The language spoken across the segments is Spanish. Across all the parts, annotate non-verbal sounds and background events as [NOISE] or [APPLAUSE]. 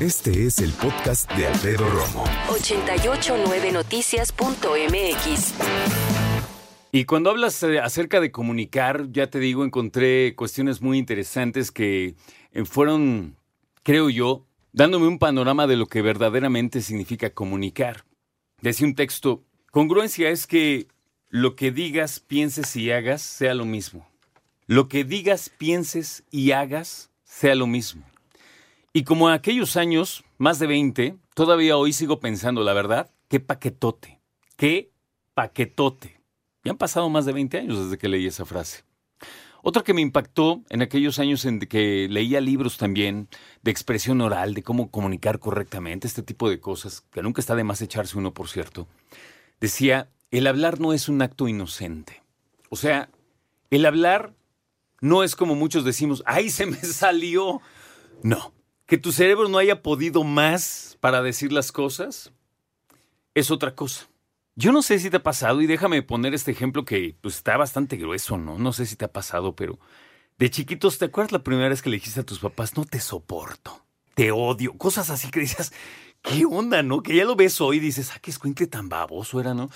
Este es el podcast de Alfredo Romo. 889noticias.mx. Y cuando hablas eh, acerca de comunicar, ya te digo, encontré cuestiones muy interesantes que eh, fueron, creo yo, dándome un panorama de lo que verdaderamente significa comunicar. Decía un texto, congruencia es que lo que digas, pienses y hagas sea lo mismo. Lo que digas, pienses y hagas sea lo mismo. Y como en aquellos años, más de 20, todavía hoy sigo pensando, la verdad, qué paquetote, qué paquetote. Ya han pasado más de 20 años desde que leí esa frase. Otro que me impactó en aquellos años en que leía libros también de expresión oral, de cómo comunicar correctamente, este tipo de cosas, que nunca está de más echarse uno, por cierto, decía, el hablar no es un acto inocente. O sea, el hablar no es como muchos decimos, ¡ay, se me [LAUGHS] salió! No, que tu cerebro no haya podido más para decir las cosas es otra cosa. Yo no sé si te ha pasado, y déjame poner este ejemplo que pues, está bastante grueso, ¿no? No sé si te ha pasado, pero de chiquitos, ¿te acuerdas la primera vez que le dijiste a tus papás, no te soporto, te odio? Cosas así que decías, ¿qué onda, no? Que ya lo ves hoy y dices, ah, qué escuincle tan baboso era, ¿no?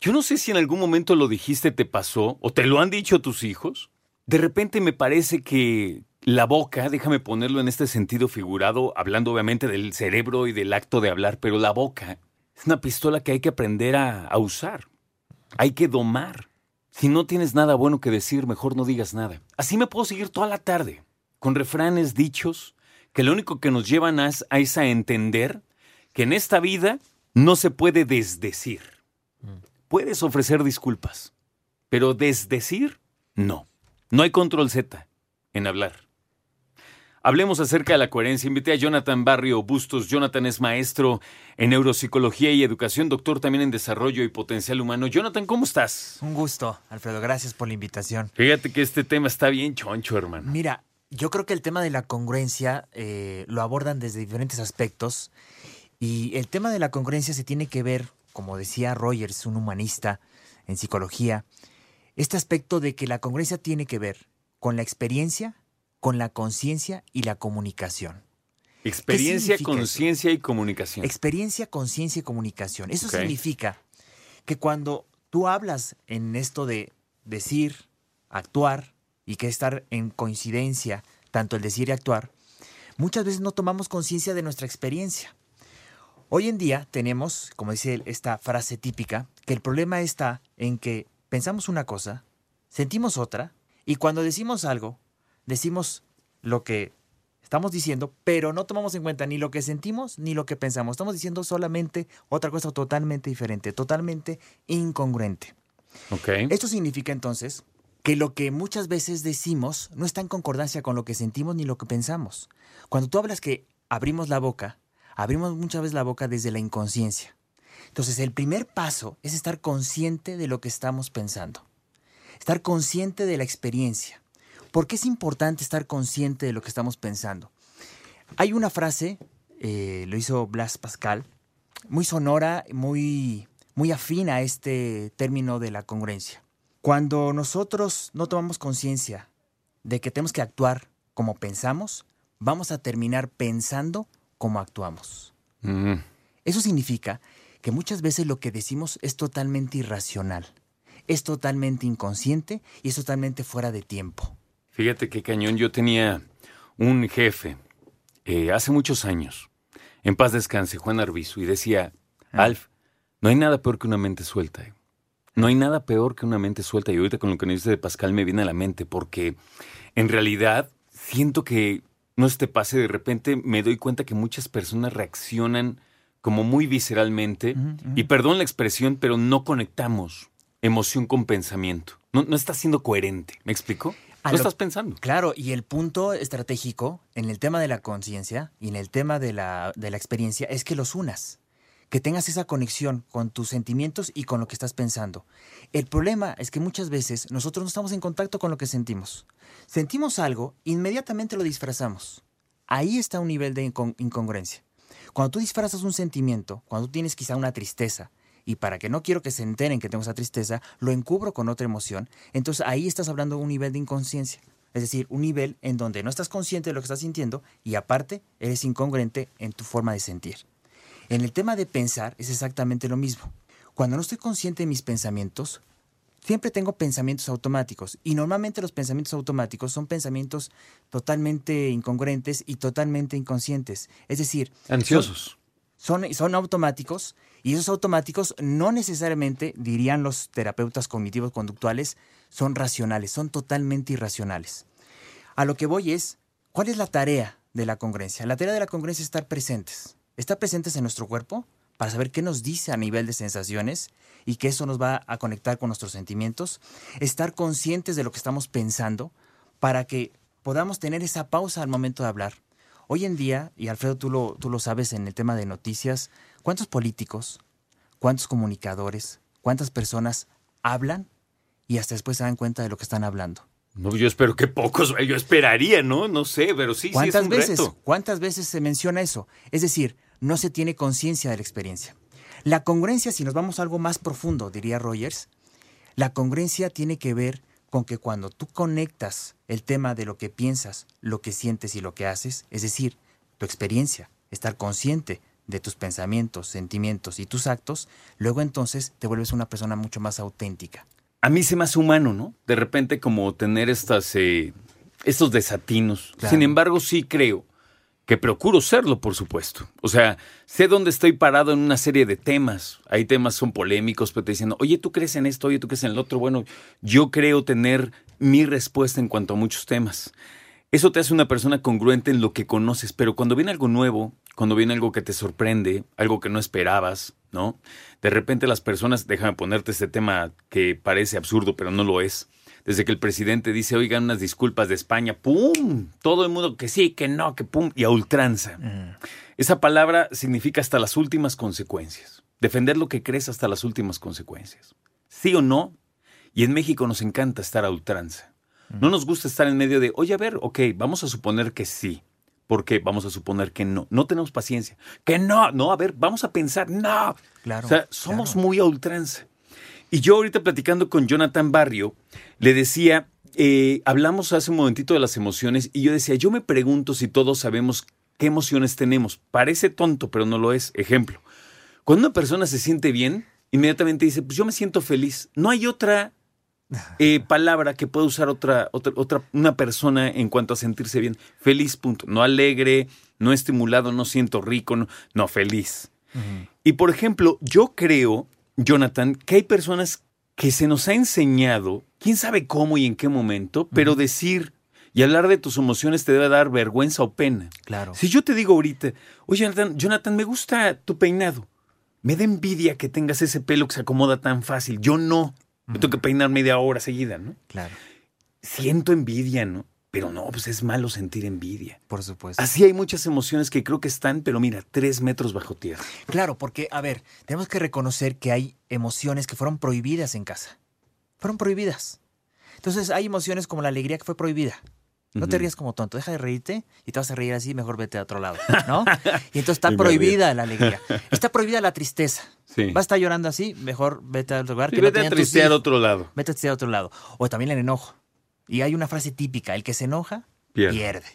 Yo no sé si en algún momento lo dijiste, te pasó, o te lo han dicho tus hijos. De repente me parece que la boca, déjame ponerlo en este sentido figurado, hablando obviamente del cerebro y del acto de hablar, pero la boca es una pistola que hay que aprender a, a, usar. Hay que domar. Si no tienes nada bueno que decir, mejor no digas nada. Así me puedo seguir toda la tarde, con refranes dichos, que lo único que nos llevan a, a es a entender que en esta vida no se puede desdecir. Puedes ofrecer disculpas, pero desdecir, no. No hay control Z en hablar. Hablemos acerca de la coherencia. Invité a Jonathan Barrio Bustos. Jonathan es maestro en neuropsicología y educación, doctor también en desarrollo y potencial humano. Jonathan, ¿cómo estás? Un gusto, Alfredo. Gracias por la invitación. Fíjate que este tema está bien choncho, hermano. Mira, yo creo que el tema de la congruencia eh, lo abordan desde diferentes aspectos. Y el tema de la congruencia se tiene que ver, como decía Rogers, un humanista en psicología, este aspecto de que la congruencia tiene que ver con la experiencia, con la conciencia y la comunicación. Experiencia, conciencia y comunicación. Experiencia, conciencia y comunicación. Eso okay. significa que cuando tú hablas en esto de decir, actuar y que estar en coincidencia, tanto el decir y actuar, muchas veces no tomamos conciencia de nuestra experiencia. Hoy en día tenemos, como dice esta frase típica, que el problema está en que pensamos una cosa, sentimos otra, y cuando decimos algo, decimos lo que estamos diciendo, pero no tomamos en cuenta ni lo que sentimos ni lo que pensamos. Estamos diciendo solamente otra cosa totalmente diferente, totalmente incongruente. Okay. Esto significa entonces que lo que muchas veces decimos no está en concordancia con lo que sentimos ni lo que pensamos. Cuando tú hablas que abrimos la boca, abrimos muchas veces la boca desde la inconsciencia. Entonces el primer paso es estar consciente de lo que estamos pensando, estar consciente de la experiencia. ¿Por qué es importante estar consciente de lo que estamos pensando? Hay una frase, eh, lo hizo Blas Pascal, muy sonora, muy, muy afín a este término de la congruencia. Cuando nosotros no tomamos conciencia de que tenemos que actuar como pensamos, vamos a terminar pensando como actuamos. Mm. Eso significa que muchas veces lo que decimos es totalmente irracional, es totalmente inconsciente y es totalmente fuera de tiempo. Fíjate qué cañón. Yo tenía un jefe eh, hace muchos años, en paz descanse, Juan Arbizu, y decía, Alf, no hay nada peor que una mente suelta. eh. No hay nada peor que una mente suelta. Y ahorita con lo que me dice de Pascal me viene a la mente, porque en realidad siento que no se te pase de repente, me doy cuenta que muchas personas reaccionan como muy visceralmente, y perdón la expresión, pero no conectamos emoción con pensamiento. No, no está siendo coherente. ¿Me explico? A No lo- estás pensando. Claro, y el punto estratégico en el tema de la conciencia y en el tema de la, de la experiencia es que los unas, que tengas esa conexión con tus sentimientos y con lo que estás pensando. El problema es que muchas veces nosotros no estamos en contacto con lo que sentimos. Sentimos algo, inmediatamente lo disfrazamos. Ahí está un nivel de incon- incongruencia. Cuando tú disfrazas un sentimiento, cuando tú tienes quizá una tristeza, y para que no quiero que se enteren que tengo esa tristeza, lo encubro con otra emoción, entonces ahí estás hablando de un nivel de inconsciencia. Es decir, un nivel en donde no estás consciente de lo que estás sintiendo y aparte eres incongruente en tu forma de sentir. En el tema de pensar es exactamente lo mismo. Cuando no estoy consciente de mis pensamientos, siempre tengo pensamientos automáticos y normalmente los pensamientos automáticos son pensamientos totalmente incongruentes y totalmente inconscientes. Es decir, Ansiosos. Son, son automáticos y esos automáticos no necesariamente, dirían los terapeutas cognitivos conductuales, son racionales, son totalmente irracionales. A lo que voy es, ¿cuál es la tarea de la congruencia? La tarea de la congruencia es estar presentes. Estar presentes en nuestro cuerpo para saber qué nos dice a nivel de sensaciones y que eso nos va a conectar con nuestros sentimientos. Estar conscientes de lo que estamos pensando para que podamos tener esa pausa al momento de hablar. Hoy en día, y Alfredo, tú lo, tú lo sabes en el tema de noticias, ¿cuántos políticos, cuántos comunicadores, cuántas personas hablan y hasta después se dan cuenta de lo que están hablando? No, yo espero que pocos, [LAUGHS] yo esperaría, ¿no? No sé, pero sí, sí es ¿Cuántas un veces? reto. ¿Cuántas veces se menciona eso? Es decir, no se tiene conciencia de la experiencia. La congruencia, si nos vamos a algo más profundo, diría Rogers, la congruencia tiene que ver con que cuando tú conectas el tema de lo que piensas, lo que sientes y lo que haces, es decir, tu experiencia, estar consciente de tus pensamientos, sentimientos y tus actos, luego entonces te vuelves una persona mucho más auténtica. A mí se me hace humano, ¿no? De repente como tener estas, eh, estos desatinos. Claro. Sin embargo, sí creo que procuro serlo, por supuesto. O sea, sé dónde estoy parado en una serie de temas. Hay temas son polémicos, pero te dicen, oye, tú crees en esto, oye, tú crees en el otro. Bueno, yo creo tener mi respuesta en cuanto a muchos temas. Eso te hace una persona congruente en lo que conoces, pero cuando viene algo nuevo, cuando viene algo que te sorprende, algo que no esperabas, ¿no? De repente las personas, déjame ponerte este tema que parece absurdo, pero no lo es. Desde que el presidente dice, oigan, unas disculpas de España, ¡pum! Todo el mundo que sí, que no, que pum, y a ultranza. Esa palabra significa hasta las últimas consecuencias. Defender lo que crees hasta las últimas consecuencias. Sí o no. Y en México nos encanta estar a ultranza. No nos gusta estar en medio de, oye, a ver, ok, vamos a suponer que sí. ¿Por qué? Vamos a suponer que no. No tenemos paciencia. Que no, no, a ver, vamos a pensar, no. Claro, O sea, somos claro. muy a ultranza. Y yo ahorita platicando con Jonathan Barrio, le decía, eh, hablamos hace un momentito de las emociones y yo decía, yo me pregunto si todos sabemos qué emociones tenemos. Parece tonto, pero no lo es. Ejemplo, cuando una persona se siente bien, inmediatamente dice, pues yo me siento feliz. No hay otra eh, [LAUGHS] palabra que pueda usar otra, otra, otra, una persona en cuanto a sentirse bien. Feliz, punto. No alegre, no estimulado, no siento rico, no, no feliz. Y por ejemplo, yo creo, Jonathan, que hay personas que se nos ha enseñado, quién sabe cómo y en qué momento, pero decir y hablar de tus emociones te debe dar vergüenza o pena. Claro. Si yo te digo ahorita, oye, Jonathan, Jonathan, me gusta tu peinado. Me da envidia que tengas ese pelo que se acomoda tan fácil. Yo no. Me tengo que peinar media hora seguida, ¿no? Claro, Siento envidia, ¿no? Pero no, pues es malo sentir envidia. por supuesto. Así hay muchas emociones que creo que están, pero mira, tres metros bajo tierra. Claro, porque, a ver, tenemos que reconocer que hay emociones que fueron prohibidas en casa. Fueron prohibidas. Entonces, hay emociones como la alegría que fue prohibida. No te rías como tonto, deja de reírte y te vas a reír así, mejor vete a otro lado, ¿no? [LAUGHS] Y entonces está prohibida la alegría. Está prohibida la tristeza. Sí. Vas a estar llorando así, mejor vete a otro lugar Y que no vete a tristear a otro lado. Vete a tristear a otro lado. O también el enojo. Y hay una frase típica, el que se enoja, Pierde. pierde.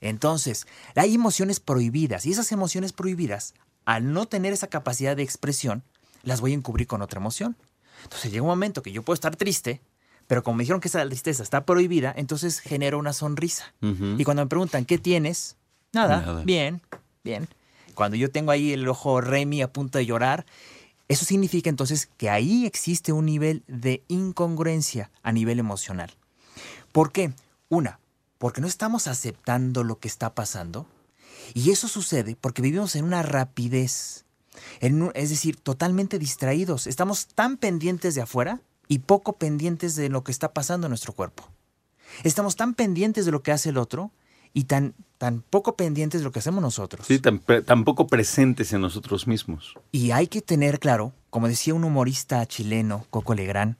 Entonces, hay emociones prohibidas y esas emociones prohibidas, al no tener esa capacidad de expresión, las voy a encubrir con otra emoción. Entonces llega un momento que yo puedo estar triste, pero como me dijeron que esa tristeza está prohibida, entonces genero una sonrisa. Y cuando me preguntan, ¿qué tienes? Nada, Nada. bien, bien. Cuando yo tengo ahí el ojo Remy a punto de llorar, eso significa entonces que ahí existe un nivel de incongruencia a nivel emocional. ¿Por qué? Una, porque no estamos aceptando lo que está pasando. Y eso sucede porque vivimos en una rapidez. En un- es decir, totalmente distraídos. Estamos tan pendientes de afuera y poco pendientes de lo que está pasando en nuestro cuerpo. Estamos tan pendientes de lo que hace el otro y tan, tan poco pendientes de lo que hacemos nosotros. Sí, tan, tan poco presentes en nosotros mismos. Y hay que tener claro, como decía un humorista chileno, Coco Legrand,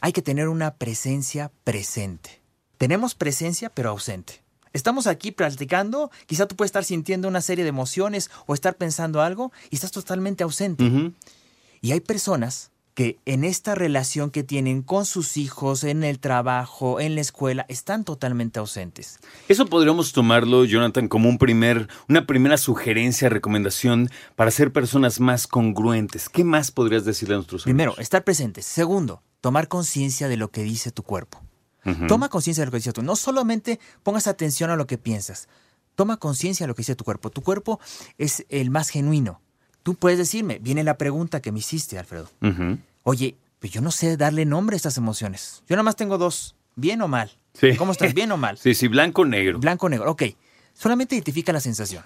hay que tener una presencia presente. Tenemos presencia pero ausente. Estamos aquí platicando, quizá tú puedes estar sintiendo una serie de emociones o estar pensando algo y estás totalmente ausente. Y hay personas que en esta relación que tienen con sus hijos, en el trabajo, en la escuela, están totalmente ausentes. Eso podríamos tomarlo, Jonathan, como un primer, una primera sugerencia, recomendación para ser personas más congruentes. ¿Qué más podrías decirle a nuestros Primero, amigos? estar presentes. Segundo, tomar conciencia de lo que dice tu cuerpo. Toma conciencia de lo que dice tu No solamente pongas atención a lo que piensas. Toma conciencia de lo que dice tu cuerpo. Tu cuerpo es el más genuino. Tú puedes decirme, viene la pregunta que me hiciste, Alfredo. Oye, pues yo no sé darle nombre a estas emociones. Yo nada más tengo dos, bien o mal. Sí. ¿Cómo estás? ¿Bien o mal? [LAUGHS] Sí, sí, blanco o negro. Blanco o negro. Ok. Solamente identifica la sensación.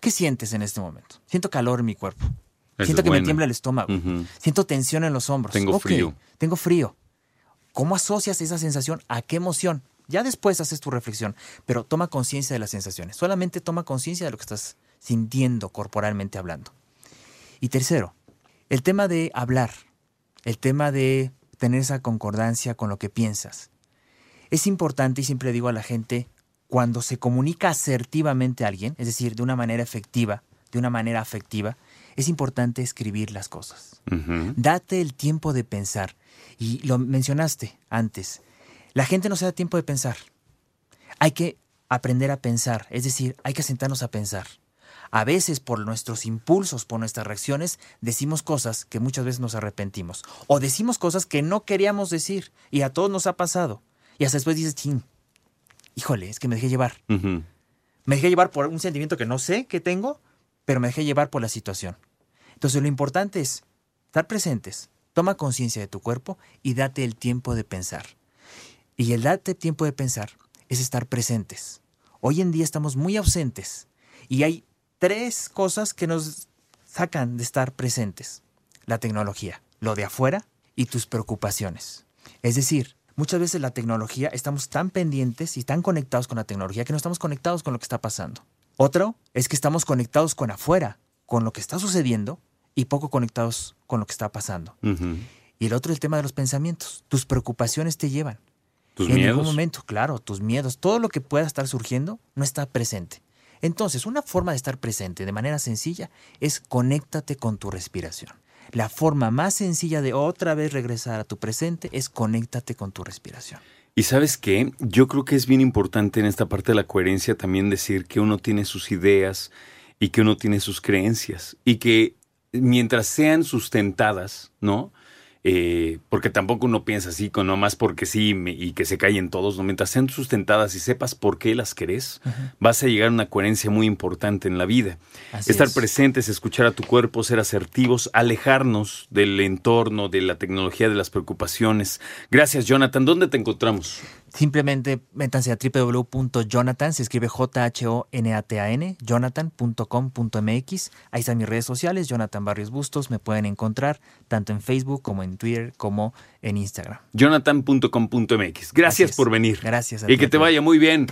¿Qué sientes en este momento? Siento calor en mi cuerpo. Eso Siento que bueno. me tiembla el estómago. Siento tensión en los hombros. Tengo frío. Tengo frío. ¿Cómo asocias esa sensación a qué emoción? Ya después haces tu reflexión, pero toma conciencia de las sensaciones. Solamente toma conciencia de lo que estás sintiendo corporalmente hablando. Y tercero, el tema de hablar, el tema de tener esa concordancia con lo que piensas. Es importante y siempre digo a la gente, cuando se comunica asertivamente a alguien, es decir, de una manera efectiva, de una manera afectiva, es importante escribir las cosas. Date el tiempo de pensar. Y lo mencionaste antes. La gente no se da tiempo de pensar. Hay que aprender a pensar, es decir, hay que sentarnos a pensar. A veces por nuestros impulsos, por nuestras reacciones, decimos cosas que muchas veces nos arrepentimos. O decimos cosas que no queríamos decir. Y a todos nos ha pasado. Y hasta después dices, chin, híjole, es que me dejé llevar. Me dejé llevar por un sentimiento que no sé que tengo, pero me dejé llevar por la situación. Entonces lo importante es estar presentes, toma conciencia de tu cuerpo y date el tiempo de pensar. Y el date tiempo de pensar es estar presentes. Hoy en día estamos muy ausentes y hay tres cosas que nos sacan de estar presentes. La tecnología, lo de afuera y tus preocupaciones. Es decir, muchas veces la tecnología, estamos tan pendientes y tan conectados con la tecnología que no estamos conectados con lo que está pasando. Otro es que estamos conectados con afuera, con lo que está sucediendo y poco conectados con lo que está pasando. Y el otro, el tema de los pensamientos. Tus preocupaciones te llevan. Tus en miedos. ningún momento, claro, tus miedos, todo lo que pueda estar surgiendo no está presente. Entonces, una forma de estar presente de manera sencilla es conéctate con tu respiración. La forma más sencilla de otra vez regresar a tu presente es conéctate con tu respiración. Y sabes qué, yo creo que es bien importante en esta parte de la coherencia también decir que uno tiene sus ideas y que uno tiene sus creencias y que mientras sean sustentadas, ¿no? Eh, porque tampoco uno piensa así, con nomás porque sí y que se callen todos, ¿no? mientras sean sustentadas y sepas por qué las querés, vas a llegar a una coherencia muy importante en la vida. Así Estar es. presentes, escuchar a tu cuerpo, ser asertivos, alejarnos del entorno, de la tecnología, de las preocupaciones. Gracias, Jonathan. ¿Dónde te encontramos? Simplemente métanse a www.jonathan, se escribe J-H-O-N-A-T-A-N, jonathan.com.mx. Ahí están mis redes sociales, Jonathan Barrios Bustos, me pueden encontrar tanto en Facebook como en Twitter como en Instagram. jonathan.com.mx. Gracias por venir. Gracias a Y ti, que te vaya muy bien.